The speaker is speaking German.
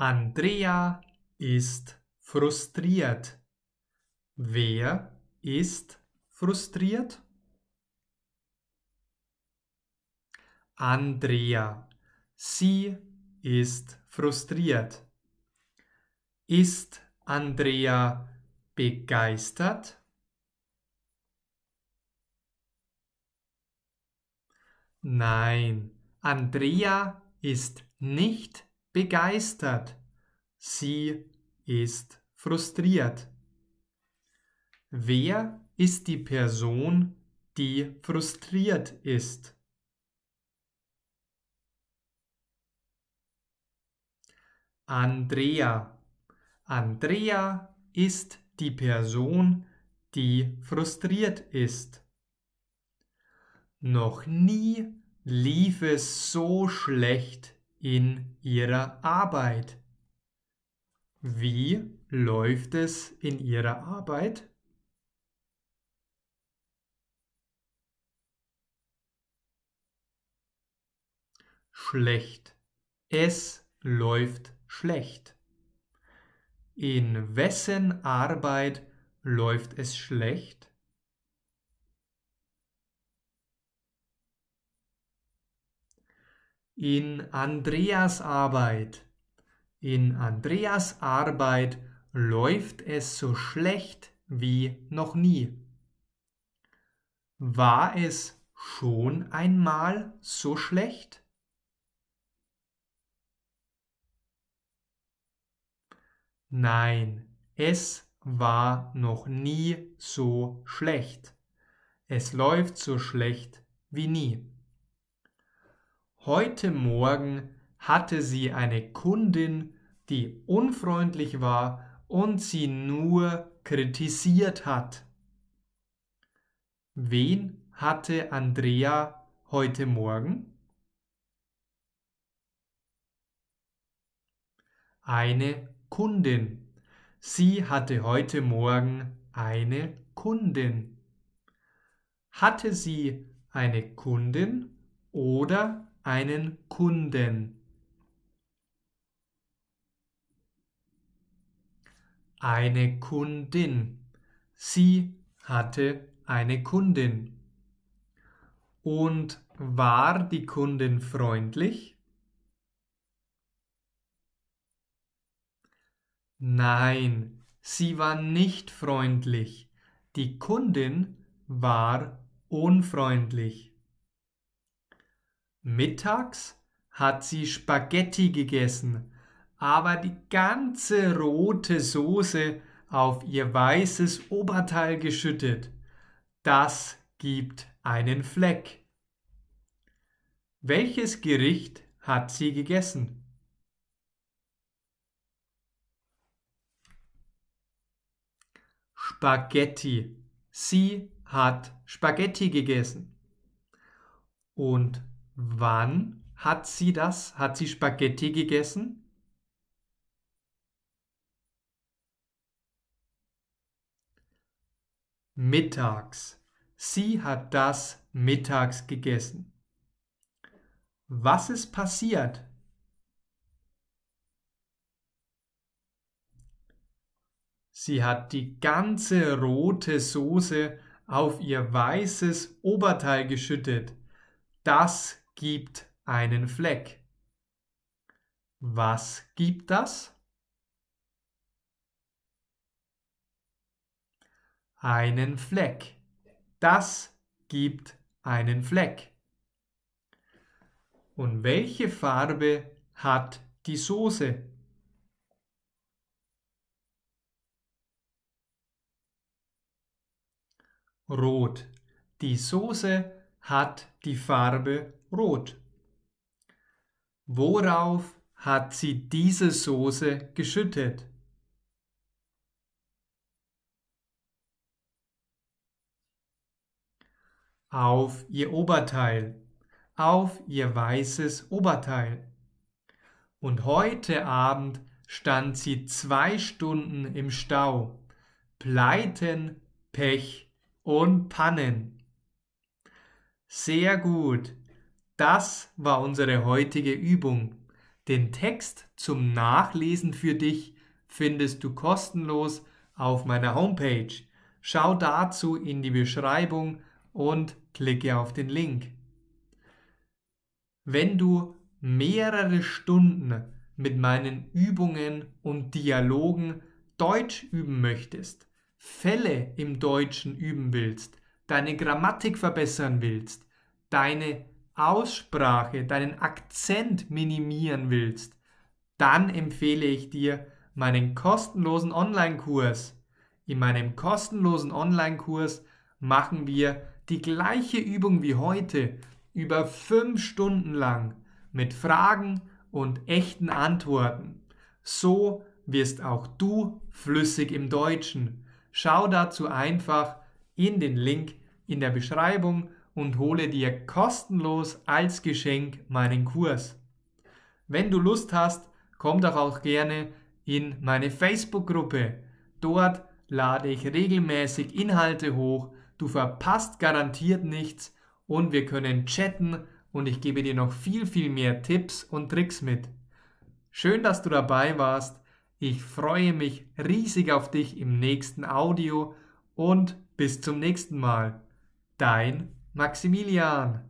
Andrea ist frustriert. Wer ist frustriert? Andrea. Sie ist frustriert. Ist Andrea begeistert? Nein, Andrea ist nicht begeistert. Sie ist frustriert. Wer ist die Person, die frustriert ist? Andrea. Andrea ist die Person, die frustriert ist. Noch nie lief es so schlecht in ihrer Arbeit. Wie läuft es in ihrer Arbeit? Schlecht. Es läuft schlecht. In wessen Arbeit läuft es schlecht? In Andreas Arbeit. In Andreas Arbeit läuft es so schlecht wie noch nie. War es schon einmal so schlecht? Nein, es war noch nie so schlecht. Es läuft so schlecht wie nie. Heute Morgen hatte sie eine Kundin, die unfreundlich war und sie nur kritisiert hat. Wen hatte Andrea heute Morgen? Eine Kundin. Sie hatte heute Morgen eine Kundin. Hatte sie eine Kundin oder einen Kunden? Eine Kundin. Sie hatte eine Kundin. Und war die Kundin freundlich? Nein, sie war nicht freundlich. Die Kundin war unfreundlich. Mittags hat sie Spaghetti gegessen, aber die ganze rote Soße auf ihr weißes Oberteil geschüttet. Das gibt einen Fleck. Welches Gericht hat sie gegessen? Spaghetti. Sie hat Spaghetti gegessen. Und wann hat sie das? Hat sie Spaghetti gegessen? Mittags. Sie hat das mittags gegessen. Was ist passiert? Sie hat die ganze rote Soße auf ihr weißes Oberteil geschüttet. Das gibt einen Fleck. Was gibt das? Einen Fleck. Das gibt einen Fleck. Und welche Farbe hat die Soße? rot. Die Soße hat die Farbe rot. Worauf hat sie diese Soße geschüttet? Auf ihr Oberteil, auf ihr weißes Oberteil. Und heute Abend stand sie zwei Stunden im Stau. Pleiten, Pech, und Pannen. Sehr gut. Das war unsere heutige Übung. Den Text zum Nachlesen für dich findest du kostenlos auf meiner Homepage. Schau dazu in die Beschreibung und klicke auf den Link. Wenn du mehrere Stunden mit meinen Übungen und Dialogen Deutsch üben möchtest, Fälle im Deutschen üben willst, deine Grammatik verbessern willst, deine Aussprache, deinen Akzent minimieren willst, dann empfehle ich dir meinen kostenlosen Online-Kurs. In meinem kostenlosen Online-Kurs machen wir die gleiche Übung wie heute über fünf Stunden lang mit Fragen und echten Antworten. So wirst auch du flüssig im Deutschen. Schau dazu einfach in den Link in der Beschreibung und hole dir kostenlos als Geschenk meinen Kurs. Wenn du Lust hast, komm doch auch gerne in meine Facebook-Gruppe. Dort lade ich regelmäßig Inhalte hoch, du verpasst garantiert nichts und wir können chatten und ich gebe dir noch viel, viel mehr Tipps und Tricks mit. Schön, dass du dabei warst. Ich freue mich riesig auf dich im nächsten Audio und bis zum nächsten Mal. Dein Maximilian.